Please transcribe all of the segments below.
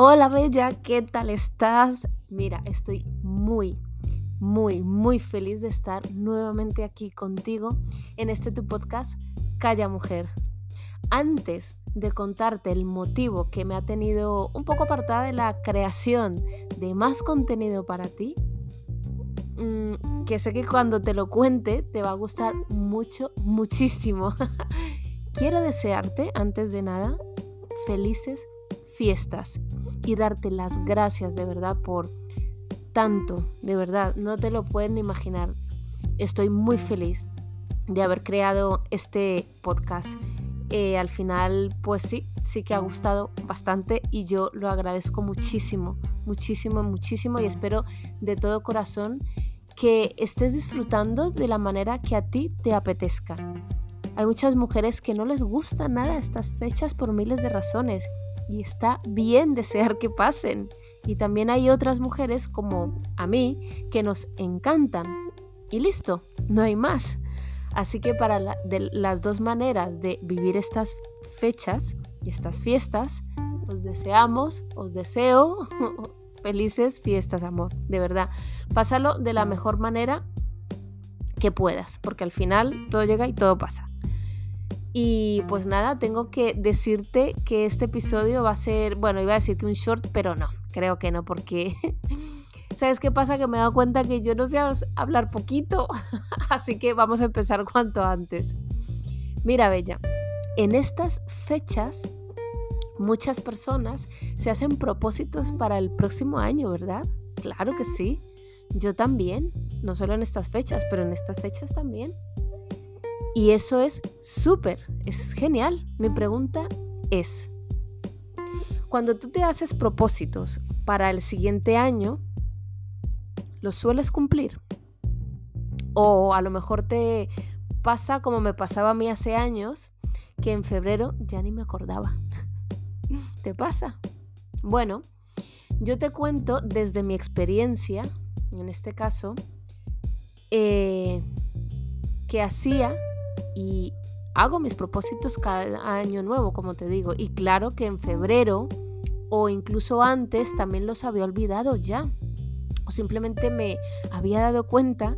Hola Bella, ¿qué tal estás? Mira, estoy muy, muy, muy feliz de estar nuevamente aquí contigo en este tu podcast Calla Mujer. Antes de contarte el motivo que me ha tenido un poco apartada de la creación de más contenido para ti, mm, que sé que cuando te lo cuente te va a gustar mucho, muchísimo. Quiero desearte, antes de nada, felices fiestas y darte las gracias de verdad por tanto, de verdad, no te lo pueden imaginar. Estoy muy feliz de haber creado este podcast. Eh, al final, pues sí, sí que ha gustado bastante y yo lo agradezco muchísimo, muchísimo, muchísimo y espero de todo corazón que estés disfrutando de la manera que a ti te apetezca. Hay muchas mujeres que no les gusta nada estas fechas por miles de razones y está bien desear que pasen. Y también hay otras mujeres como a mí que nos encantan. Y listo, no hay más. Así que para las dos maneras de vivir estas fechas y estas fiestas, os deseamos, os deseo felices fiestas, amor. De verdad, pásalo de la mejor manera que puedas, porque al final todo llega y todo pasa. Y pues nada, tengo que decirte que este episodio va a ser, bueno, iba a decir que un short, pero no, creo que no, porque ¿sabes qué pasa? Que me he dado cuenta que yo no sé hablar poquito, así que vamos a empezar cuanto antes. Mira, Bella, en estas fechas muchas personas se hacen propósitos para el próximo año, ¿verdad? Claro que sí. Yo también, no solo en estas fechas, pero en estas fechas también. Y eso es súper, es genial. Mi pregunta es, cuando tú te haces propósitos para el siguiente año, ¿los sueles cumplir? O a lo mejor te pasa como me pasaba a mí hace años, que en febrero ya ni me acordaba. ¿Te pasa? Bueno, yo te cuento desde mi experiencia, en este caso, eh, que hacía y hago mis propósitos cada año nuevo, como te digo. Y claro que en febrero o incluso antes también los había olvidado ya. O simplemente me había dado cuenta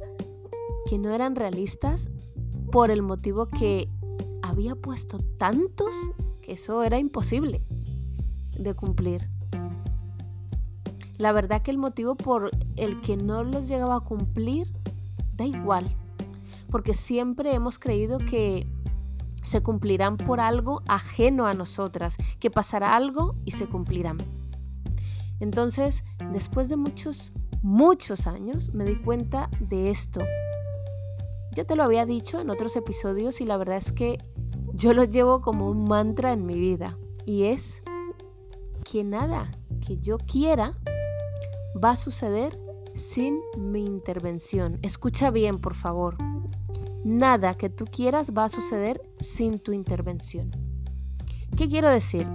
que no eran realistas por el motivo que había puesto tantos que eso era imposible de cumplir. La verdad que el motivo por el que no los llegaba a cumplir da igual porque siempre hemos creído que se cumplirán por algo ajeno a nosotras, que pasará algo y se cumplirán. Entonces, después de muchos, muchos años, me di cuenta de esto. Ya te lo había dicho en otros episodios y la verdad es que yo lo llevo como un mantra en mi vida. Y es que nada que yo quiera va a suceder sin mi intervención. Escucha bien, por favor. Nada que tú quieras va a suceder sin tu intervención. ¿Qué quiero decir?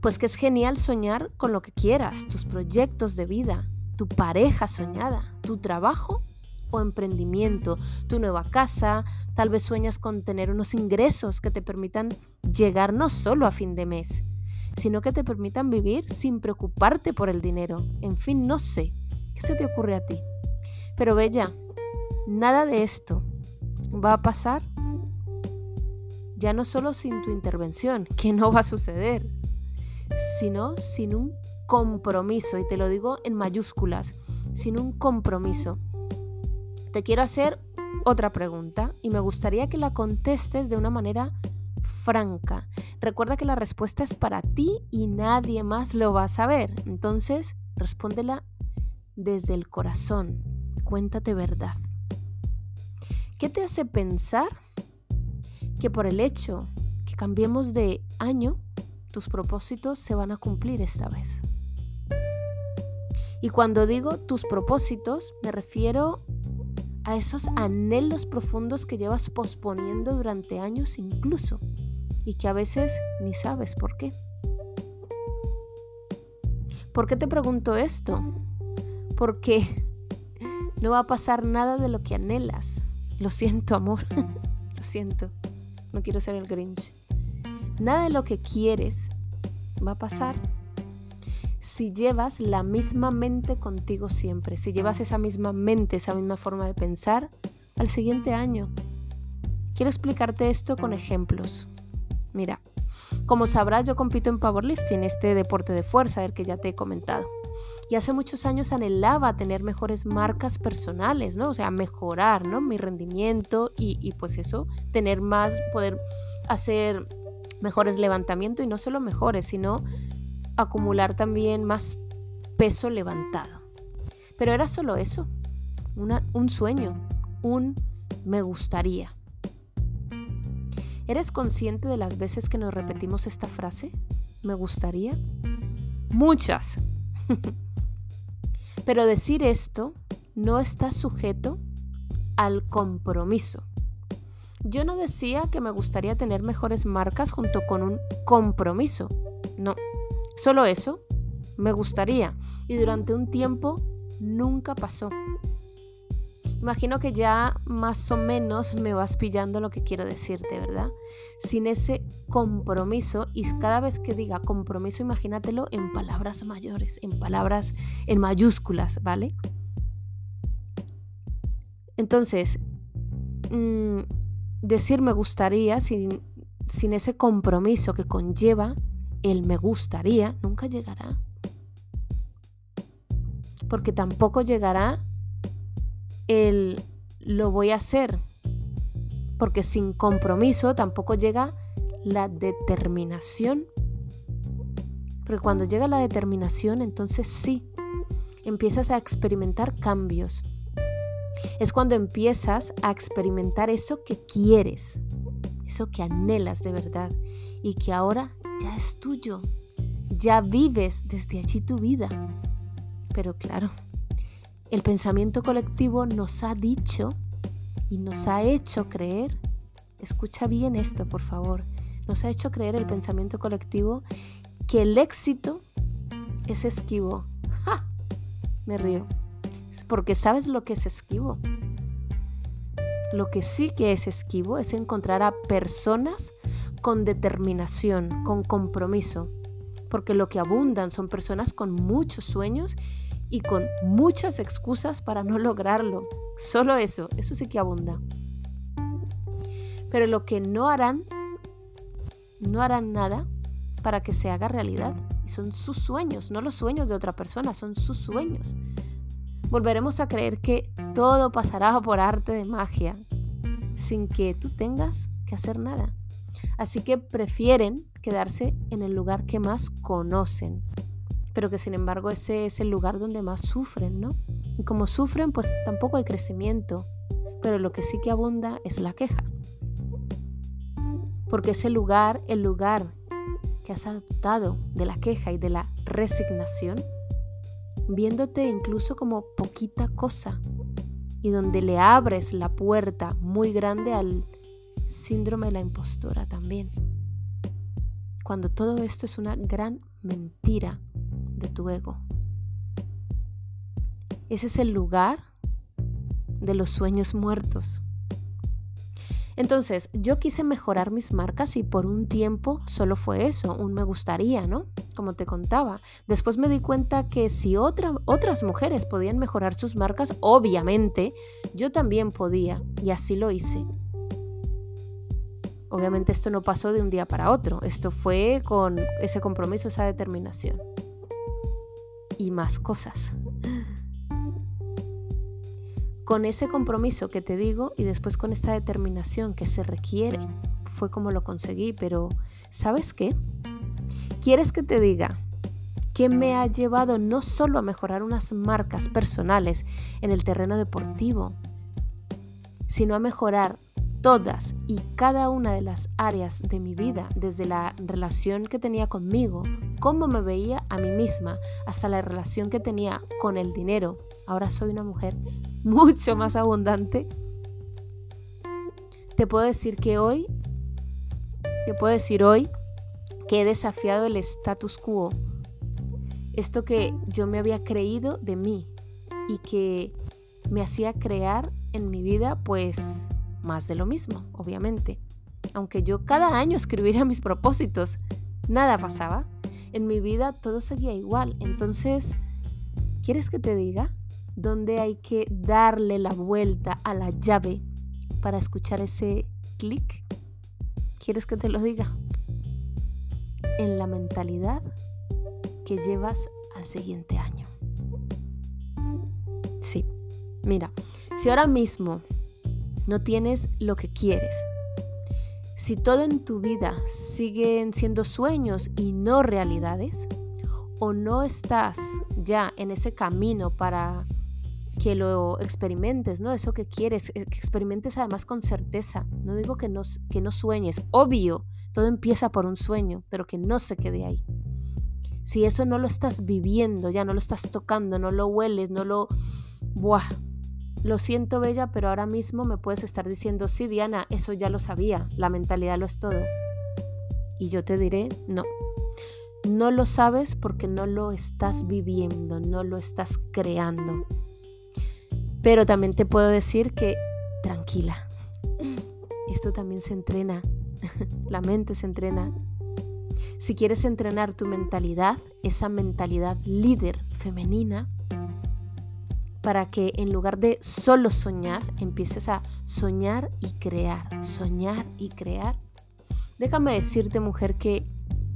Pues que es genial soñar con lo que quieras, tus proyectos de vida, tu pareja soñada, tu trabajo o emprendimiento, tu nueva casa, tal vez sueñas con tener unos ingresos que te permitan llegar no solo a fin de mes, sino que te permitan vivir sin preocuparte por el dinero. En fin, no sé, ¿qué se te ocurre a ti? Pero Bella, nada de esto va a pasar ya no solo sin tu intervención, que no va a suceder, sino sin un compromiso, y te lo digo en mayúsculas, sin un compromiso. Te quiero hacer otra pregunta y me gustaría que la contestes de una manera franca. Recuerda que la respuesta es para ti y nadie más lo va a saber. Entonces, respóndela desde el corazón. Cuéntate verdad. ¿Qué te hace pensar que por el hecho que cambiemos de año, tus propósitos se van a cumplir esta vez? Y cuando digo tus propósitos, me refiero a esos anhelos profundos que llevas posponiendo durante años incluso y que a veces ni sabes por qué. ¿Por qué te pregunto esto? Porque no va a pasar nada de lo que anhelas. Lo siento, amor. lo siento. No quiero ser el Grinch. Nada de lo que quieres va a pasar. si llevas la misma mente contigo siempre, si llevas esa misma mente, esa misma forma de pensar al siguiente año. Quiero explicarte esto con ejemplos. Mira, como sabrás, yo compito en powerlifting, este deporte de fuerza, el que ya te he comentado. Y hace muchos años anhelaba tener mejores marcas personales, ¿no? O sea, mejorar, ¿no? Mi rendimiento y, pues eso, tener más, poder hacer mejores levantamientos y no solo mejores, sino acumular también más peso levantado. Pero era solo eso, un sueño, un me gustaría. ¿Eres consciente de las veces que nos repetimos esta frase? ¿Me gustaría? Muchas. Pero decir esto no está sujeto al compromiso. Yo no decía que me gustaría tener mejores marcas junto con un compromiso. No, solo eso me gustaría. Y durante un tiempo nunca pasó. Imagino que ya más o menos me vas pillando lo que quiero decirte, ¿verdad? Sin ese compromiso, y cada vez que diga compromiso, imagínatelo en palabras mayores, en palabras en mayúsculas, ¿vale? Entonces, mm, decir me gustaría sin, sin ese compromiso que conlleva el me gustaría, nunca llegará. Porque tampoco llegará el lo voy a hacer. Porque sin compromiso tampoco llega la determinación. Porque cuando llega la determinación, entonces sí, empiezas a experimentar cambios. Es cuando empiezas a experimentar eso que quieres, eso que anhelas de verdad y que ahora ya es tuyo. Ya vives desde allí tu vida. Pero claro, el pensamiento colectivo nos ha dicho y nos ha hecho creer, escucha bien esto por favor, nos ha hecho creer el pensamiento colectivo que el éxito es esquivo. ¡Ja! Me río. Porque sabes lo que es esquivo. Lo que sí que es esquivo es encontrar a personas con determinación, con compromiso. Porque lo que abundan son personas con muchos sueños y con muchas excusas para no lograrlo. Solo eso, eso sí que abunda. Pero lo que no harán, no harán nada para que se haga realidad. Y son sus sueños, no los sueños de otra persona, son sus sueños. Volveremos a creer que todo pasará por arte de magia, sin que tú tengas que hacer nada. Así que prefieren quedarse en el lugar que más conocen, pero que sin embargo ese es el lugar donde más sufren, ¿no? Y como sufren, pues tampoco hay crecimiento, pero lo que sí que abunda es la queja. Porque ese lugar, el lugar que has adoptado de la queja y de la resignación, viéndote incluso como poquita cosa, y donde le abres la puerta muy grande al síndrome de la impostora también. Cuando todo esto es una gran mentira de tu ego. Ese es el lugar de los sueños muertos. Entonces, yo quise mejorar mis marcas y por un tiempo solo fue eso, un me gustaría, ¿no? Como te contaba. Después me di cuenta que si otras mujeres podían mejorar sus marcas, obviamente yo también podía y así lo hice. Obviamente esto no pasó de un día para otro, esto fue con ese compromiso, esa determinación y más cosas. Con ese compromiso que te digo y después con esta determinación que se requiere, fue como lo conseguí, pero ¿sabes qué? ¿Quieres que te diga que me ha llevado no solo a mejorar unas marcas personales en el terreno deportivo, sino a mejorar todas y cada una de las áreas de mi vida, desde la relación que tenía conmigo, cómo me veía a mí misma, hasta la relación que tenía con el dinero. Ahora soy una mujer mucho más abundante. Te puedo decir que hoy, te puedo decir hoy que he desafiado el status quo. Esto que yo me había creído de mí y que me hacía crear en mi vida, pues más de lo mismo, obviamente. Aunque yo cada año escribiera mis propósitos, nada pasaba. En mi vida todo seguía igual. Entonces, ¿quieres que te diga dónde hay que darle la vuelta a la llave para escuchar ese clic? ¿Quieres que te lo diga? En la mentalidad que llevas al siguiente año. Sí, mira, si ahora mismo no tienes lo que quieres, si todo en tu vida siguen siendo sueños y no realidades, o no estás ya en ese camino para que lo experimentes, ¿no? Eso que quieres, eh, que experimentes además con certeza. No digo que no, que no sueñes, obvio, todo empieza por un sueño, pero que no se quede ahí. Si eso no lo estás viviendo, ya no lo estás tocando, no lo hueles, no lo... Buah, lo siento, Bella, pero ahora mismo me puedes estar diciendo, sí, Diana, eso ya lo sabía, la mentalidad lo es todo. Y yo te diré, no. No lo sabes porque no lo estás viviendo, no lo estás creando. Pero también te puedo decir que, tranquila, esto también se entrena, la mente se entrena. Si quieres entrenar tu mentalidad, esa mentalidad líder femenina, para que en lugar de solo soñar, empieces a soñar y crear, soñar y crear. Déjame decirte, mujer, que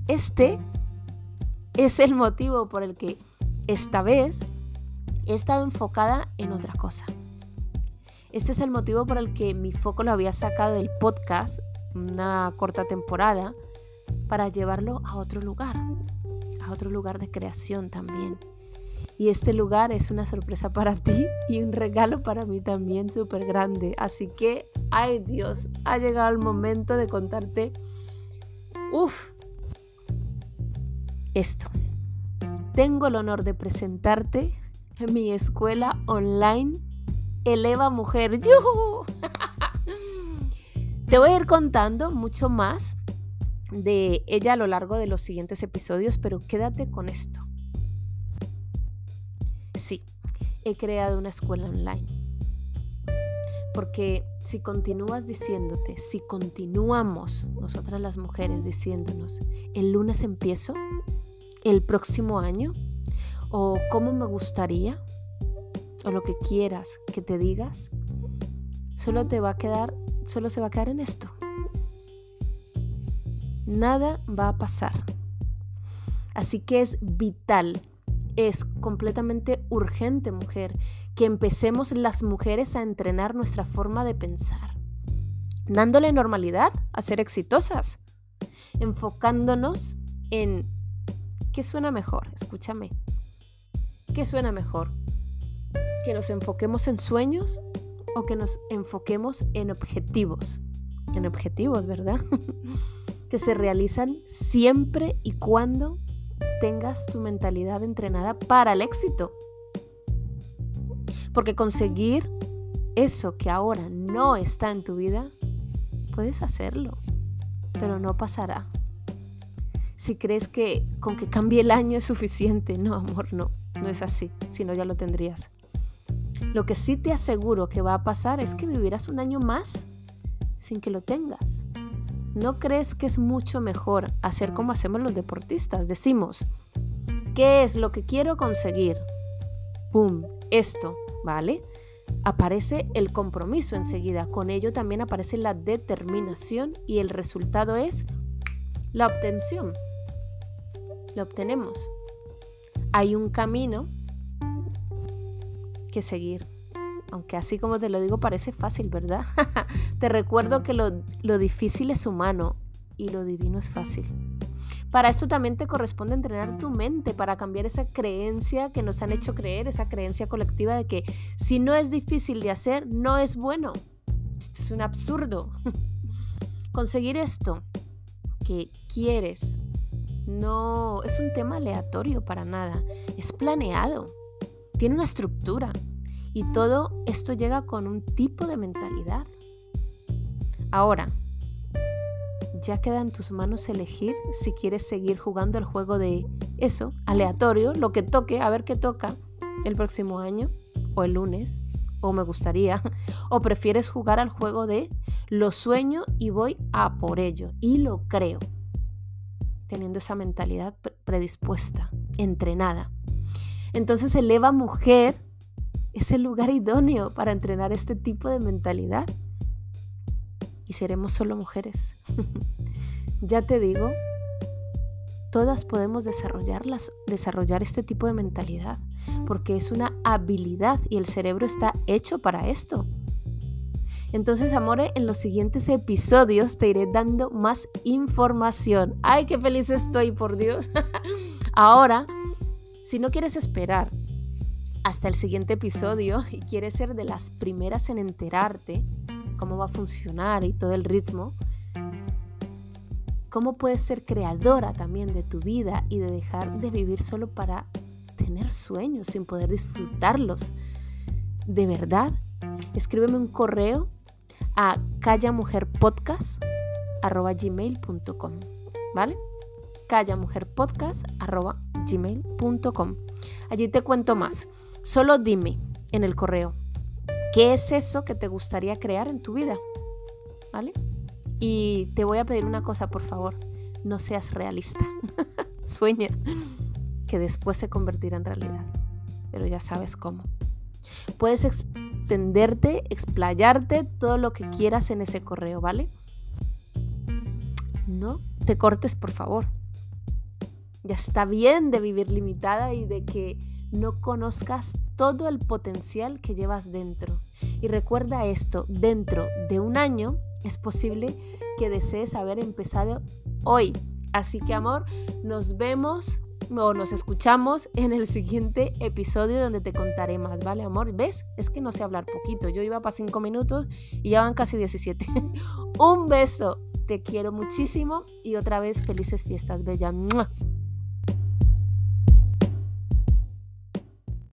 este es el motivo por el que esta vez he estado enfocada en otra cosa. Este es el motivo por el que mi foco lo había sacado del podcast, una corta temporada, para llevarlo a otro lugar, a otro lugar de creación también. Y este lugar es una sorpresa para ti y un regalo para mí también súper grande. Así que, ay Dios, ha llegado el momento de contarte, uff, esto. Tengo el honor de presentarte en mi escuela online Eleva Mujer. ¡Yuhu! Te voy a ir contando mucho más de ella a lo largo de los siguientes episodios, pero quédate con esto sí, he creado una escuela online. Porque si continúas diciéndote, si continuamos nosotras las mujeres diciéndonos, el lunes empiezo, el próximo año, o cómo me gustaría, o lo que quieras que te digas, solo te va a quedar, solo se va a quedar en esto. Nada va a pasar. Así que es vital es completamente urgente, mujer, que empecemos las mujeres a entrenar nuestra forma de pensar, dándole normalidad a ser exitosas, enfocándonos en qué suena mejor, escúchame, qué suena mejor, que nos enfoquemos en sueños o que nos enfoquemos en objetivos, en objetivos, ¿verdad? que se realizan siempre y cuando tengas tu mentalidad entrenada para el éxito. Porque conseguir eso que ahora no está en tu vida, puedes hacerlo, pero no pasará. Si crees que con que cambie el año es suficiente, no, amor, no, no es así, si no ya lo tendrías. Lo que sí te aseguro que va a pasar es que vivirás un año más sin que lo tengas. ¿No crees que es mucho mejor hacer como hacemos los deportistas? Decimos, ¿qué es lo que quiero conseguir? ¡Pum! Esto, ¿vale? Aparece el compromiso enseguida. Con ello también aparece la determinación y el resultado es la obtención. Lo obtenemos. Hay un camino que seguir. Aunque así como te lo digo parece fácil, ¿verdad? te recuerdo que lo, difícil es humano y lo divino es fácil. Para esto también te corresponde entrenar tu mente para cambiar esa creencia que nos han hecho creer, esa creencia colectiva de que si no es difícil de hacer, no es bueno. Esto es un absurdo. Conseguir esto que quieres no es un tema aleatorio para nada, es planeado, tiene una estructura, y todo esto llega con un tipo de mentalidad. Ahora, ya queda en tus manos elegir si quieres seguir jugando el juego de eso, aleatorio, lo que toque, a ver qué toca el próximo año o el lunes, o me gustaría, o prefieres jugar al juego de lo sueño y voy a por ello y lo creo. teniendo esa mentalidad predispuesta, entrenada. Entonces el Eva Mujer es el lugar idóneo para entrenar este tipo de mentalidad. Y seremos solo mujeres. ya te digo, todas podemos desarrollarlas, desarrollar este tipo de mentalidad, porque es una habilidad y el cerebro está hecho para esto. Entonces, amore, en los siguientes episodios te iré dando más información. ¡Ay, qué feliz estoy, por Dios! Ahora, si no quieres esperar hasta el siguiente episodio y quieres ser de las primeras en enterarte cómo va a funcionar y todo el ritmo, cómo puedes ser creadora también de tu vida y de dejar de vivir solo para tener sueños sin poder disfrutarlos. De verdad, escríbeme un correo a callamujerpodcast.gmail.com ¿Vale? callamujerpodcast.gmail.com Allí te cuento más. Solo dime en el correo, ¿qué es eso que te gustaría crear en tu vida? ¿Vale? Y te voy a pedir una cosa, por favor, no seas realista. Sueña, que después se convertirá en realidad. Pero ya sabes cómo. Puedes extenderte, explayarte, todo lo que quieras en ese correo, ¿vale? No te cortes, por favor. Ya está bien de vivir limitada y de que no conozcas todo el potencial que llevas dentro. Y recuerda esto, dentro de un año es posible que desees haber empezado hoy. Así que amor, nos vemos o nos escuchamos en el siguiente episodio donde te contaré más, ¿vale, amor? ¿Ves? Es que no sé hablar poquito. Yo iba para cinco minutos y ya van casi 17. Un beso. Te quiero muchísimo y otra vez felices fiestas, bella.